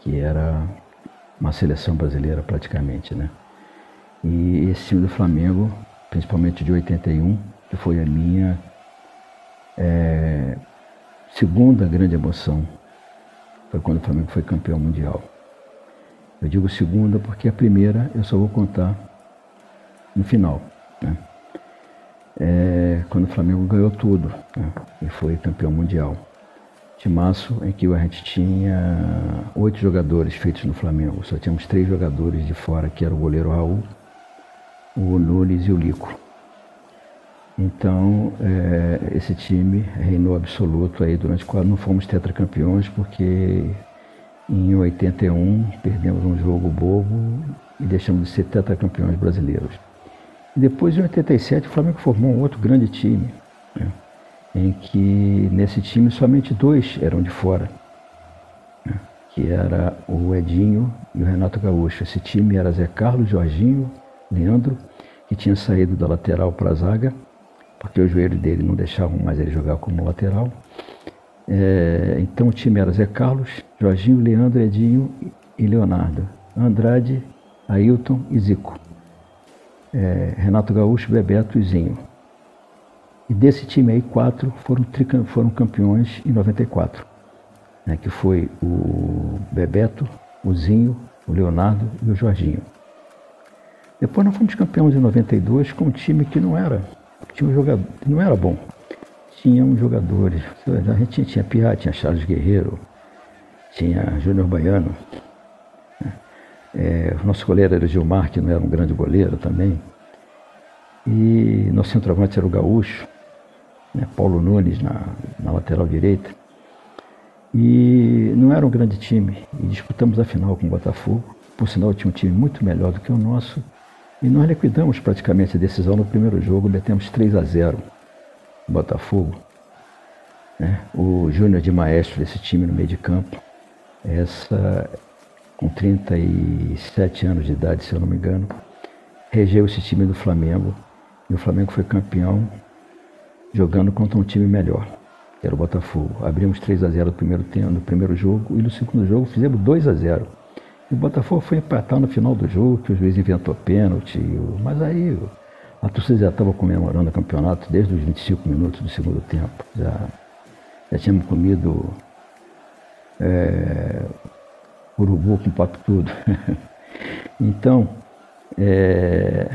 que era uma seleção brasileira praticamente, né? E esse time do Flamengo, principalmente de 81, que foi a minha é, segunda grande emoção, foi quando o Flamengo foi campeão mundial. Eu digo segunda porque a primeira eu só vou contar no final, né? É, quando o Flamengo ganhou tudo né? e foi campeão mundial. Timaço em que a gente tinha oito jogadores feitos no Flamengo, só tínhamos três jogadores de fora, que era o goleiro Raul, o Nunes e o Lico. Então, é, esse time reinou absoluto aí durante quase não fomos tetracampeões porque em 81 perdemos um jogo bobo e deixamos de ser tetracampeões brasileiros. E depois em 87 o Flamengo formou um outro grande time, né, em que nesse time somente dois eram de fora, né, que era o Edinho e o Renato Gaúcho. Esse time era Zé Carlos, Jorginho, Leandro, que tinha saído da lateral para a zaga porque o joelho dele não deixava mais ele jogar como lateral. É, então o time era Zé Carlos, Jorginho, Leandro, Edinho e Leonardo. Andrade, Ailton e Zico. É, Renato Gaúcho, Bebeto e Zinho. E desse time aí, quatro foram, foram campeões em 94. Né, que foi o Bebeto, o Zinho, o Leonardo e o Jorginho. Depois nós fomos campeões em 92 com um time que não era tinha um jogador, não era bom. Tinham jogadores, a gente tinha Piá, tinha Charles Guerreiro, tinha Júnior Baiano. É, o nosso goleiro era o Gilmar, que não era um grande goleiro também. E nosso centroavante era o Gaúcho, né, Paulo Nunes na, na lateral direita. E não era um grande time. E disputamos a final com o Botafogo. Por sinal, tinha um time muito melhor do que o nosso. E nós liquidamos praticamente a decisão no primeiro jogo, metemos 3 a 0 no Botafogo. Né? O Júnior de Maestro desse time no meio de campo, essa com 37 anos de idade, se eu não me engano, regeu esse time do Flamengo e o Flamengo foi campeão jogando contra um time melhor, que era o Botafogo. Abrimos 3 a 0 no primeiro tempo, no primeiro jogo e no segundo jogo fizemos 2 a 0. E o Botafogo foi empatar no final do jogo, que o juiz inventou pênalti. Mas aí a torcida já estava comemorando o campeonato desde os 25 minutos do segundo tempo. Já, já tínhamos comido é, urubu com papo tudo. então, é,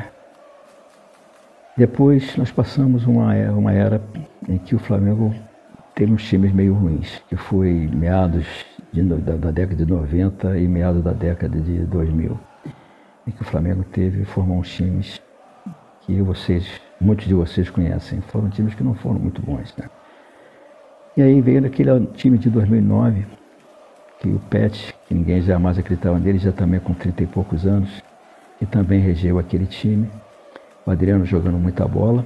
depois nós passamos uma, uma era em que o Flamengo teve uns times meio ruins, que foi meados de, da, da, década de 90 e meados da década de 2000, em que o Flamengo teve formou uns times que vocês, muitos de vocês conhecem, foram times que não foram muito bons. Né? E aí veio aquele time de 2009, que o Pet, que ninguém jamais acreditava nele, já também com 30 e poucos anos, e também regeu aquele time. O Adriano jogando muita bola,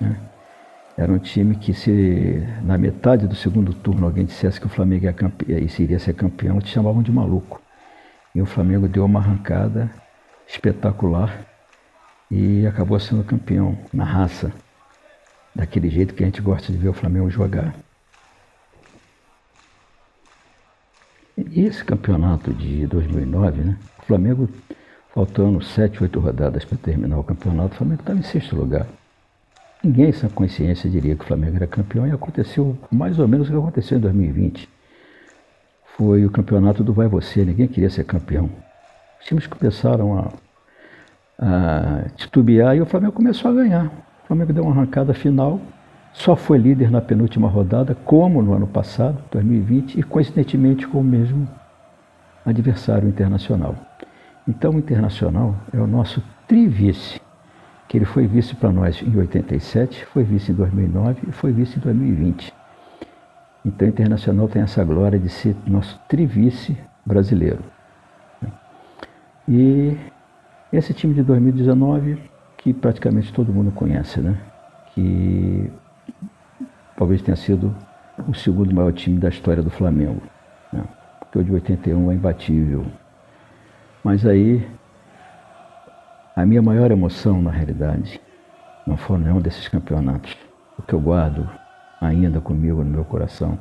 né? Era um time que se na metade do segundo turno alguém dissesse que o Flamengo ia, campe... iria ser campeão, te chamavam de maluco. E o Flamengo deu uma arrancada espetacular e acabou sendo campeão na raça, daquele jeito que a gente gosta de ver o Flamengo jogar. E esse campeonato de 2009, né, o Flamengo, faltando sete, oito rodadas para terminar o campeonato, o Flamengo estava em sexto lugar. Ninguém sem consciência diria que o Flamengo era campeão e aconteceu mais ou menos o que aconteceu em 2020. Foi o campeonato do vai você, ninguém queria ser campeão. Os times começaram a, a titubear e o Flamengo começou a ganhar. O Flamengo deu uma arrancada final, só foi líder na penúltima rodada, como no ano passado, 2020, e coincidentemente com o mesmo adversário internacional. Então o internacional é o nosso trivice que ele foi vice para nós em 87, foi vice em 2009 e foi vice em 2020. Então o Internacional tem essa glória de ser nosso trivice brasileiro. E esse time de 2019, que praticamente todo mundo conhece, né? Que talvez tenha sido o segundo maior time da história do Flamengo. Né? Porque o de 81 é imbatível. Mas aí, a minha maior emoção, na realidade, não foi nenhum desses campeonatos. O que eu guardo ainda comigo no meu coração,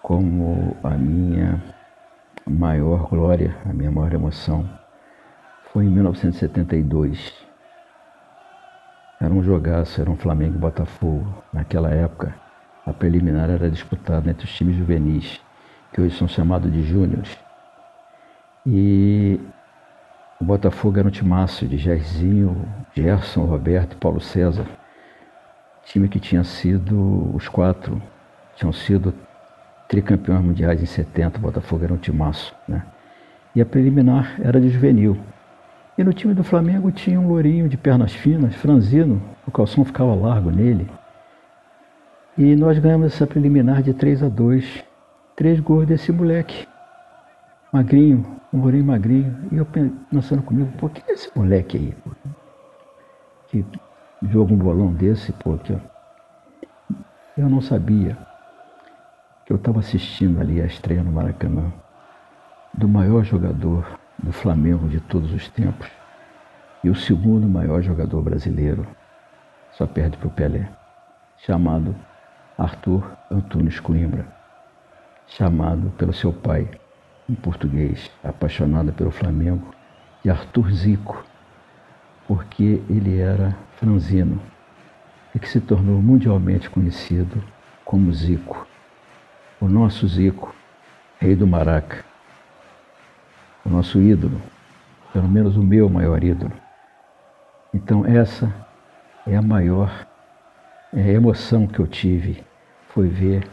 como a minha maior glória, a minha maior emoção, foi em 1972. Era um jogaço, era um Flamengo e Botafogo. Naquela época, a preliminar era disputada entre os times juvenis, que hoje são chamados de júniores. E o Botafogo era um timaço de Jairzinho, Gerson, Roberto e Paulo César. Time que tinha sido, os quatro tinham sido tricampeões mundiais em 70, o Botafogo era um timaço. Né? E a preliminar era de juvenil. E no time do Flamengo tinha um lourinho de pernas finas, franzino, o calção ficava largo nele. E nós ganhamos essa preliminar de 3 a 2 Três gols desse moleque. Magrinho, um lourinho magrinho. E eu pensando comigo, pô, que é esse moleque aí? Pô? Que joga um bolão desse, pô, que eu não sabia que eu estava assistindo ali a estreia no Maracanã do maior jogador do Flamengo de todos os tempos e o segundo maior jogador brasileiro, só perde para o Pelé, chamado Arthur Antunes Coimbra, chamado pelo seu pai, em português, apaixonado pelo Flamengo, de Arthur Zico, porque ele era franzino e que se tornou mundialmente conhecido como Zico, o nosso Zico, rei do Maraca o nosso ídolo, pelo menos o meu maior ídolo. Então essa é a maior é emoção que eu tive, foi ver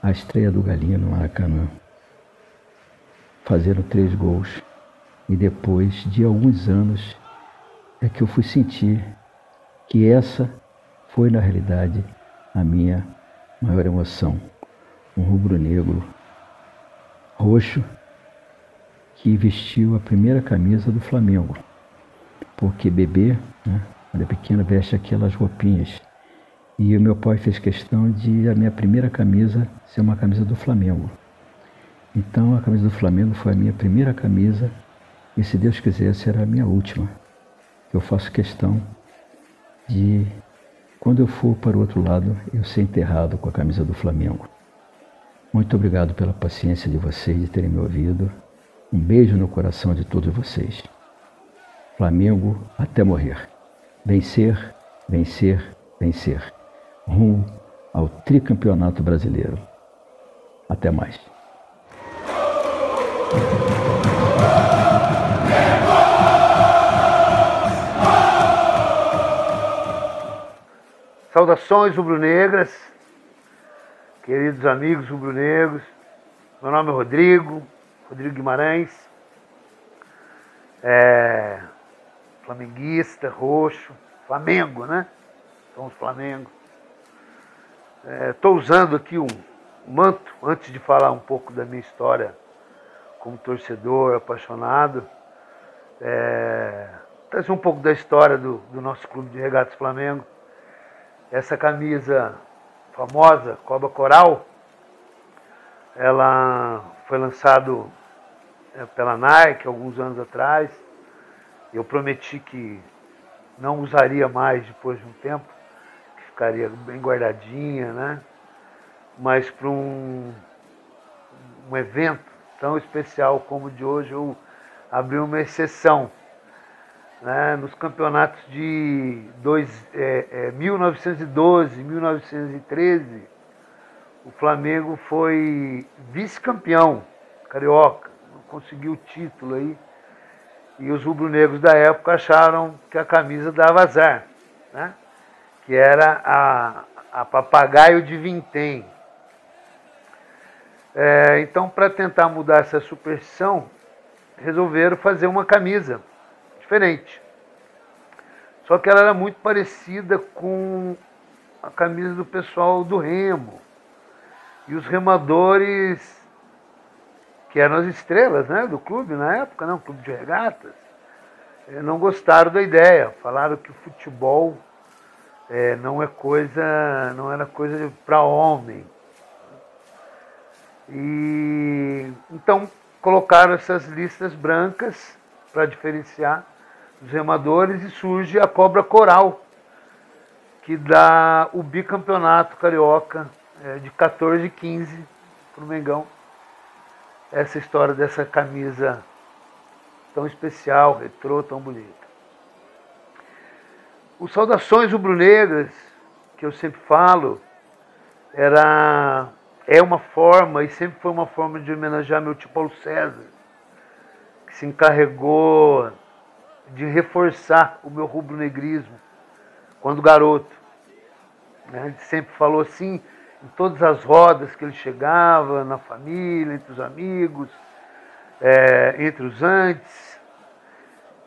a estreia do Galinho no Maracanã, fazendo três gols. E depois de alguns anos é que eu fui sentir que essa foi na realidade a minha maior emoção. Um rubro-negro roxo que vestiu a primeira camisa do Flamengo. Porque bebê, né, quando é pequena, veste aquelas roupinhas. E o meu pai fez questão de a minha primeira camisa ser uma camisa do Flamengo. Então a camisa do Flamengo foi a minha primeira camisa e se Deus quiser será a minha última. Eu faço questão de, quando eu for para o outro lado, eu ser enterrado com a camisa do Flamengo. Muito obrigado pela paciência de vocês de terem me ouvido. Um beijo no coração de todos vocês. Flamengo até morrer. Vencer, vencer, vencer. Rumo ao tricampeonato brasileiro. Até mais. Saudações rubro-negras, queridos amigos rubro-negros. Meu nome é Rodrigo, Rodrigo Guimarães, é, flamenguista, roxo, Flamengo, né? Somos Flamengo. Estou é, usando aqui um manto, antes de falar um pouco da minha história como torcedor, apaixonado, é, trazer um pouco da história do, do nosso clube de regatas Flamengo. Essa camisa famosa, Coba Coral, ela foi lançado é, pela Nike alguns anos atrás. Eu prometi que não usaria mais depois de um tempo, que ficaria bem guardadinha, né? Mas para um, um evento tão especial como o de hoje, eu abri uma exceção. Né? Nos campeonatos de dois, é, é, 1912, 1913, o Flamengo foi vice-campeão carioca conseguiu o título aí. E os rubro-negros da época acharam que a camisa dava azar, né? que era a, a papagaio de vintém. É, então, para tentar mudar essa superstição, resolveram fazer uma camisa diferente. Só que ela era muito parecida com a camisa do pessoal do Remo. E os remadores, que eram as estrelas né, do clube na época, não, clube de regatas, eh, não gostaram da ideia. Falaram que o futebol é, não é coisa, não era coisa para homem. E então colocaram essas listas brancas para diferenciar os remadores e surge a cobra coral, que dá o bicampeonato carioca é, de 14 e 15 para o Mengão. Essa história dessa camisa tão especial, retrô, tão bonita. Os Saudações Rubro-Negras, que eu sempre falo, era, é uma forma, e sempre foi uma forma de homenagear meu tio Paulo César, que se encarregou de reforçar o meu rubro-negrismo quando garoto. Né? Ele sempre falou assim, em todas as rodas que ele chegava, na família, entre os amigos, é, entre os antes,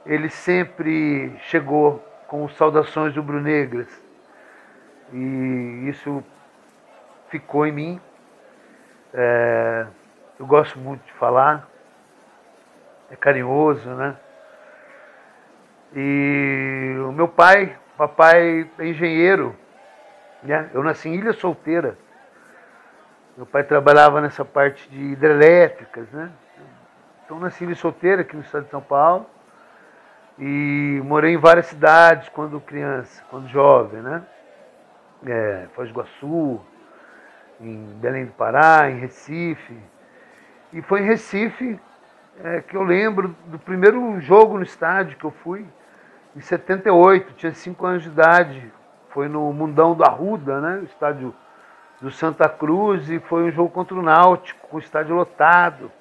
ele sempre chegou com saudações rubro-negras. E isso ficou em mim. É, eu gosto muito de falar, é carinhoso, né? E o meu pai, papai é engenheiro, né? Eu nasci em Ilha Solteira. Meu pai trabalhava nessa parte de hidrelétricas, né? Então nasci em Ilha Solteira, aqui no estado de São Paulo. E morei em várias cidades quando criança, quando jovem, né? É, Foz do Iguaçu, em Belém do Pará, em Recife. E foi em Recife é, que eu lembro do primeiro jogo no estádio que eu fui, em 78, tinha 5 anos de idade. Foi no Mundão do Arruda, né? O estádio do Santa Cruz, e foi um jogo contra o Náutico, com o estádio lotado.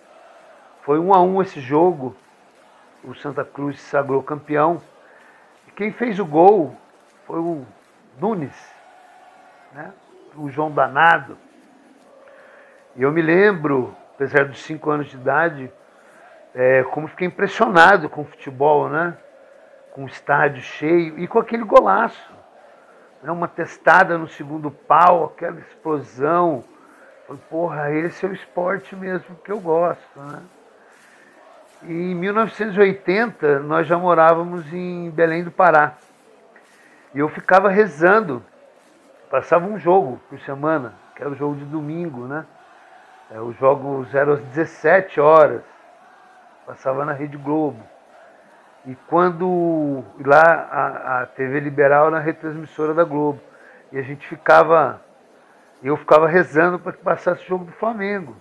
Foi um a um esse jogo. O Santa Cruz se sagrou campeão. E quem fez o gol foi o Nunes, né? o João Danado. E eu me lembro, apesar dos cinco anos de idade, é, como fiquei impressionado com o futebol, né? com o estádio cheio e com aquele golaço. Né? Uma testada no segundo pau, aquela explosão. Falei, porra, esse é o esporte mesmo que eu gosto. Né? E em 1980 nós já morávamos em Belém do Pará. E eu ficava rezando. Passava um jogo por semana, que era o jogo de domingo, né? É, os jogos eram às 17 horas. Passava na Rede Globo. E quando lá a, a TV Liberal era retransmissora da Globo. E a gente ficava, eu ficava rezando para que passasse o jogo do Flamengo.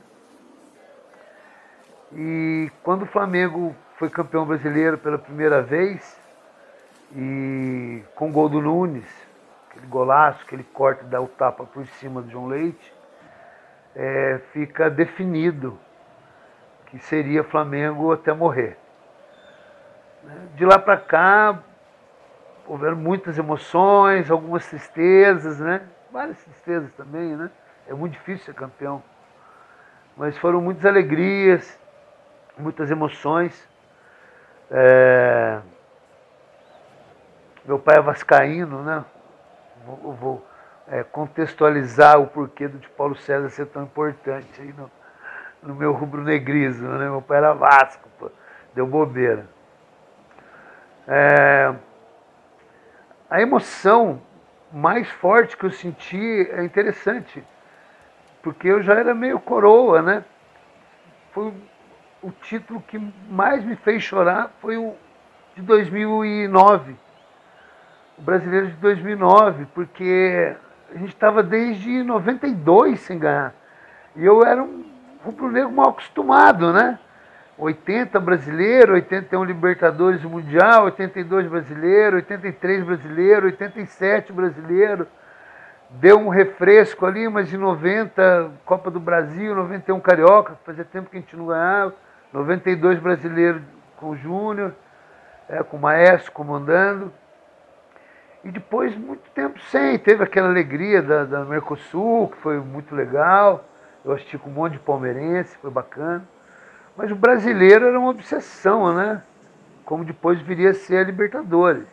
E quando o Flamengo foi campeão brasileiro pela primeira vez, e com o gol do Nunes, aquele golaço, aquele corte dá o tapa por cima do João Leite, é, fica definido que seria Flamengo até morrer. De lá para cá, houveram muitas emoções, algumas tristezas, né? Várias tristezas também, né? É muito difícil ser campeão. Mas foram muitas alegrias, muitas emoções. É... Meu pai é vascaíno, né? Vou, vou é, contextualizar o porquê do de Paulo César ser tão importante aí no, no meu rubro-negrismo, né? Meu pai era Vasco, pô. deu bobeira. É, a emoção mais forte que eu senti é interessante, porque eu já era meio coroa, né? Foi o título que mais me fez chorar foi o de 2009, o brasileiro de 2009, porque a gente estava desde 92 sem ganhar. E eu era um rubro-negro mal acostumado, né? 80 brasileiro, 81 Libertadores Mundial, 82 brasileiro, 83 brasileiro, 87 brasileiro. Deu um refresco ali, mas em 90 Copa do Brasil, 91 Carioca, fazia tempo que a gente não ganhava, 92 brasileiro com o Júnior, é, com o Maestro comandando. E depois, muito tempo sem, teve aquela alegria da, da Mercosul, que foi muito legal. Eu assisti com um monte de palmeirense, foi bacana. Mas o brasileiro era uma obsessão, né? Como depois viria a ser a Libertadores.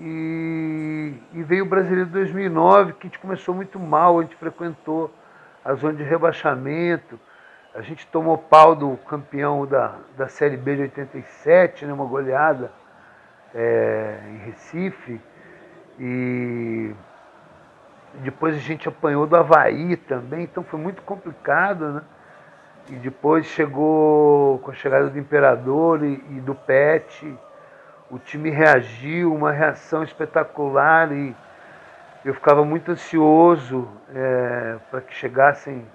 E, e veio o brasileiro de 2009, que a gente começou muito mal, a gente frequentou a zona de rebaixamento. A gente tomou pau do campeão da, da Série B de 87, né, uma goleada é, em Recife. E depois a gente apanhou do Havaí também, então foi muito complicado, né? E depois chegou com a chegada do Imperador e, e do Pet, o time reagiu, uma reação espetacular e eu ficava muito ansioso é, para que chegassem,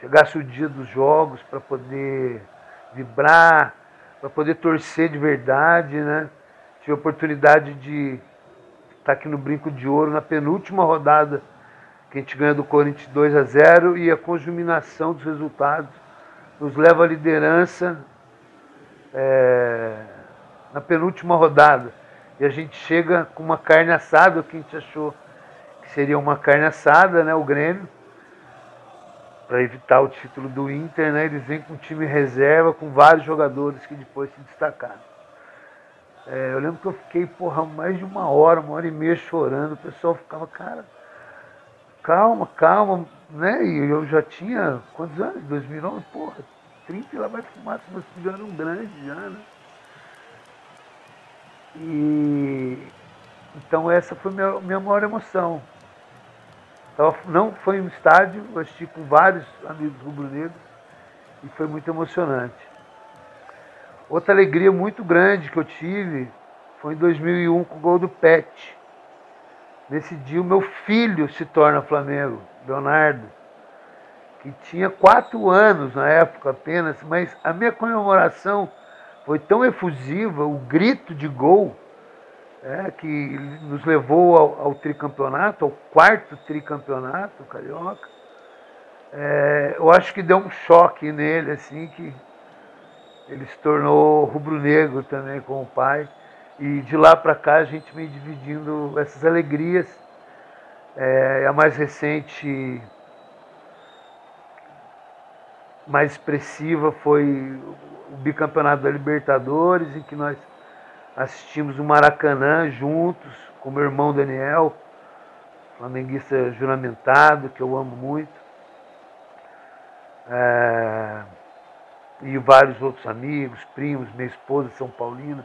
chegasse o dia dos jogos para poder vibrar, para poder torcer de verdade, né? Tive a oportunidade de estar aqui no Brinco de Ouro na penúltima rodada que a gente ganha do Corinthians 2 a 0 e a conjuminação dos resultados nos leva à liderança é, na penúltima rodada. E a gente chega com uma carne assada, o que a gente achou que seria uma carne assada, né, o Grêmio, para evitar o título do Inter, né, eles vêm com time reserva, com vários jogadores que depois se destacaram. É, eu lembro que eu fiquei, porra, mais de uma hora, uma hora e meia chorando. O pessoal ficava, cara, calma, calma, né? E eu já tinha, quantos anos? 2009? Porra, 30 e lá vai fumar, meus filhos eram grandes já, né? E então essa foi minha, minha maior emoção. Então, não foi um estádio, eu assisti com vários amigos rubro-negros e foi muito emocionante. Outra alegria muito grande que eu tive foi em 2001 com o gol do Pet. Nesse dia o meu filho se torna Flamengo, Leonardo, que tinha quatro anos na época apenas, mas a minha comemoração foi tão efusiva, o grito de gol, é, que nos levou ao, ao, tricampeonato, ao quarto tricampeonato carioca. É, eu acho que deu um choque nele, assim, que ele se tornou rubro-negro também com o pai. E de lá para cá a gente vem dividindo essas alegrias. É, a mais recente, mais expressiva, foi o bicampeonato da Libertadores, em que nós assistimos o Maracanã juntos com meu irmão Daniel, flamenguista juramentado, que eu amo muito. É, e vários outros amigos, primos, minha esposa São Paulina.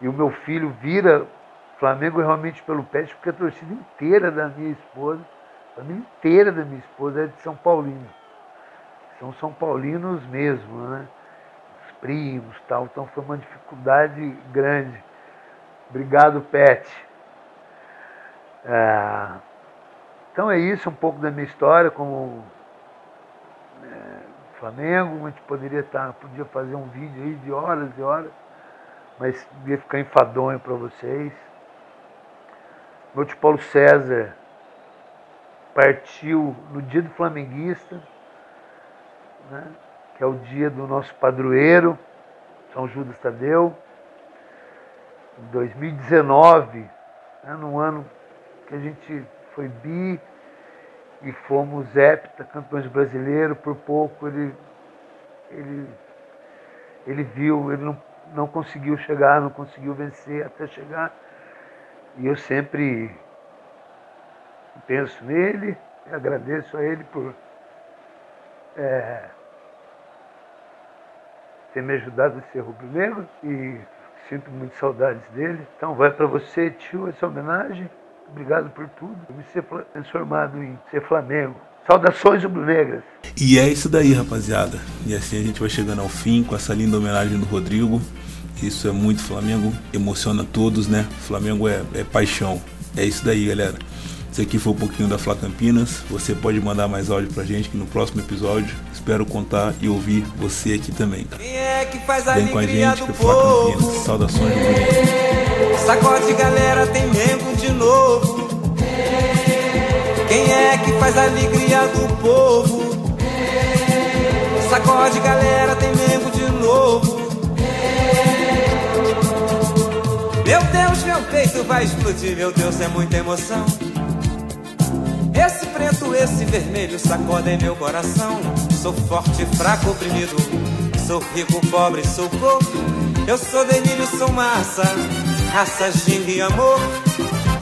E o meu filho vira Flamengo realmente pelo pé, porque a torcida inteira da minha esposa, a família inteira da minha esposa é de São Paulino. São São Paulinos mesmo, né? Os primos tal. Então foi uma dificuldade grande. Obrigado, Pet. É... Então é isso, um pouco da minha história como Flamengo, a gente poderia estar, podia fazer um vídeo aí de horas e horas, mas ia ficar enfadonho para vocês. Meu tio Paulo César partiu no dia do flamenguista, né, que é o dia do nosso padroeiro, São Judas Tadeu, em 2019, né, no ano que a gente foi bi, e fomos hepta campeões brasileiros, por pouco ele, ele, ele viu, ele não, não conseguiu chegar, não conseguiu vencer até chegar. E eu sempre penso nele, agradeço a ele por é, ter me ajudado a ser rubro-negro e sinto muito saudades dele. Então vai para você, tio, essa homenagem. Obrigado por tudo. Eu me ser transformado em ser Flamengo. Saudações rubro-negras. E é isso daí, rapaziada. E assim a gente vai chegando ao fim com essa linda homenagem do Rodrigo. Isso é muito Flamengo, emociona todos, né? Flamengo é, é paixão. É isso daí, galera. Esse aqui foi um pouquinho da Fla Campinas. Você pode mandar mais áudio pra gente que no próximo episódio espero contar e ouvir você aqui também. Quem é que faz a Vem com a gente que é Fla Campinas. Saudações rubro-negras. Sacode galera, tem Mengo de novo. Quem é que faz a alegria do povo? Sacode galera, tem Mengo de novo. Meu Deus, meu peito vai explodir, meu Deus, é muita emoção. Esse preto, esse vermelho sacodem meu coração. Sou forte, fraco, oprimido. Sou rico, pobre, sou corpo. Eu sou delírio, sou massa. Raça, ginga e amor.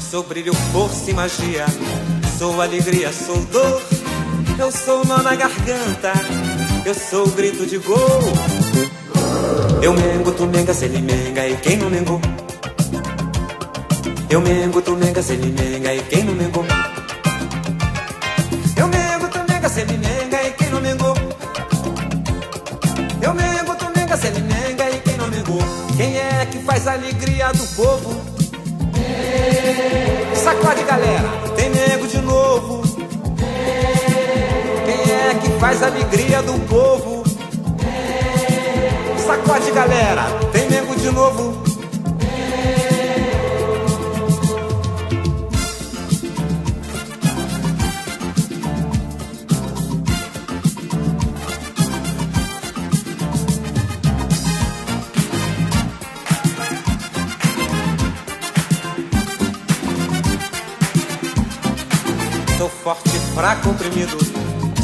Sou brilho, força e magia. Sou alegria, sou dor. Eu sou nó na garganta, eu sou o grito de gol. Eu mengo, tu menga, se ele menga e quem não mengou? Eu mengo, tu menga, se ele menga e quem não mengou? Eu mengo, tu menga, se ele menga e quem não mengou? Eu mengo, tu menga, se ele menga Quem é que faz a alegria do povo? Sacode galera, tem nego de novo. Quem é que faz a alegria do povo? Sacode galera, tem nego de novo. Fraco, oprimido.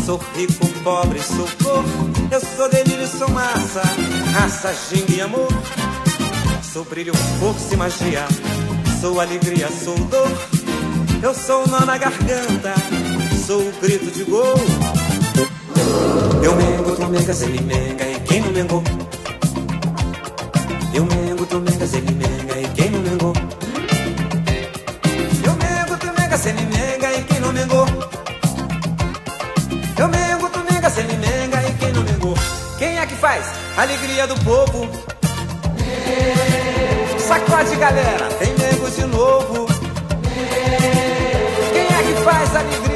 Sou rico, pobre, sou povo. Eu sou delírio, sou massa. Raça, ginga e amor. Sou brilho, força e magia. Sou alegria, sou dor. Eu sou o nó na garganta. Sou o grito de gol. Eu mengo, tu menga, se ele menga e quem não mengou? Eu mengo, tu menga, se ele menga alegria do povo. Sacode galera, tem nego de novo. Quem é que faz alegria?